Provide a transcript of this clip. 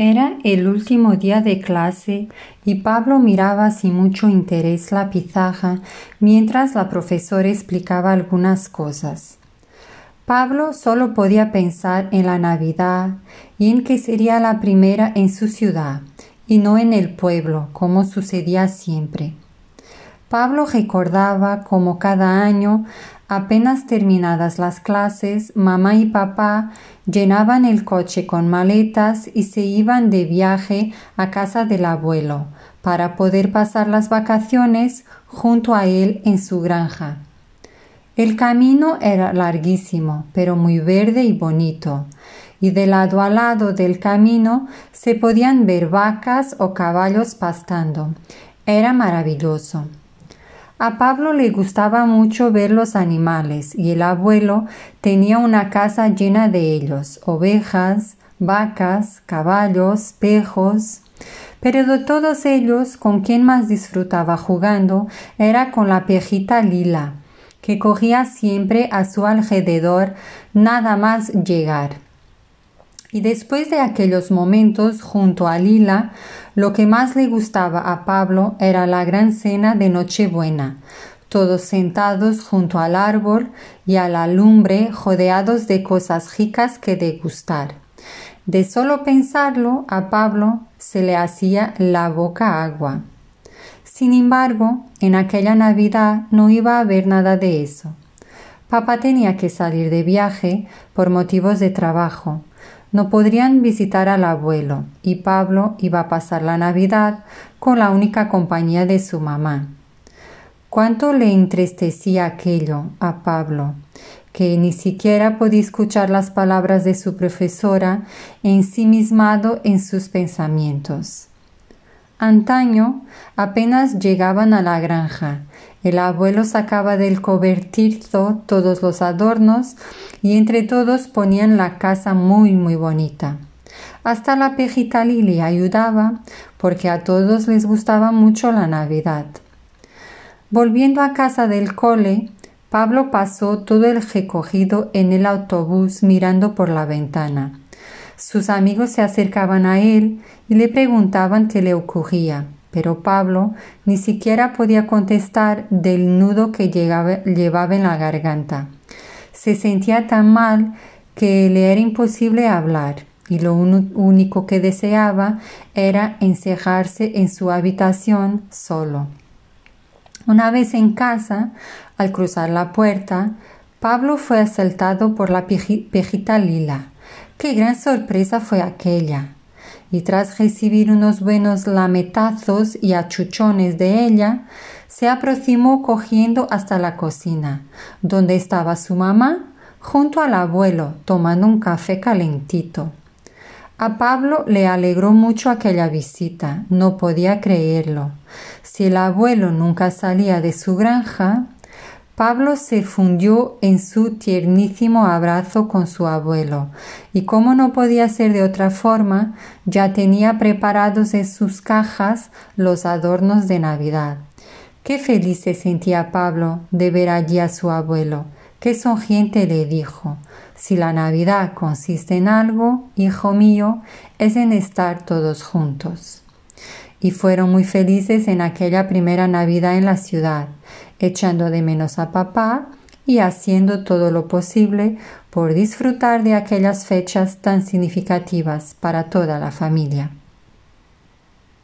Era el último día de clase y Pablo miraba sin mucho interés la pizarra mientras la profesora explicaba algunas cosas. Pablo solo podía pensar en la Navidad y en que sería la primera en su ciudad y no en el pueblo, como sucedía siempre. Pablo recordaba como cada año Apenas terminadas las clases, mamá y papá llenaban el coche con maletas y se iban de viaje a casa del abuelo para poder pasar las vacaciones junto a él en su granja. El camino era larguísimo, pero muy verde y bonito, y de lado a lado del camino se podían ver vacas o caballos pastando. Era maravilloso. A Pablo le gustaba mucho ver los animales y el abuelo tenía una casa llena de ellos, ovejas, vacas, caballos, pejos. Pero de todos ellos, con quien más disfrutaba jugando era con la pejita Lila, que cogía siempre a su alrededor nada más llegar. Y después de aquellos momentos junto a Lila, lo que más le gustaba a Pablo era la gran cena de Nochebuena, todos sentados junto al árbol y a la lumbre, rodeados de cosas ricas que degustar. De solo pensarlo, a Pablo se le hacía la boca agua. Sin embargo, en aquella Navidad no iba a haber nada de eso. Papá tenía que salir de viaje por motivos de trabajo, no podrían visitar al abuelo y Pablo iba a pasar la Navidad con la única compañía de su mamá. Cuánto le entristecía aquello a Pablo, que ni siquiera podía escuchar las palabras de su profesora ensimismado en sus pensamientos. Antaño apenas llegaban a la granja el abuelo sacaba del cobertizo todos los adornos y entre todos ponían la casa muy muy bonita. Hasta la pejita Lili ayudaba porque a todos les gustaba mucho la Navidad. Volviendo a casa del cole, Pablo pasó todo el recogido en el autobús mirando por la ventana. Sus amigos se acercaban a él y le preguntaban qué le ocurría pero Pablo ni siquiera podía contestar del nudo que llevaba en la garganta. Se sentía tan mal que le era imposible hablar y lo único que deseaba era encerrarse en su habitación solo. Una vez en casa, al cruzar la puerta, Pablo fue asaltado por la pejita lila. ¡Qué gran sorpresa fue aquella! Y tras recibir unos buenos lametazos y achuchones de ella, se aproximó cogiendo hasta la cocina, donde estaba su mamá, junto al abuelo, tomando un café calentito. A Pablo le alegró mucho aquella visita, no podía creerlo. Si el abuelo nunca salía de su granja, Pablo se fundió en su tiernísimo abrazo con su abuelo, y como no podía ser de otra forma, ya tenía preparados en sus cajas los adornos de Navidad. Qué feliz se sentía Pablo de ver allí a su abuelo. Qué sonriente le dijo. Si la Navidad consiste en algo, hijo mío, es en estar todos juntos. Y fueron muy felices en aquella primera Navidad en la ciudad echando de menos a papá y haciendo todo lo posible por disfrutar de aquellas fechas tan significativas para toda la familia.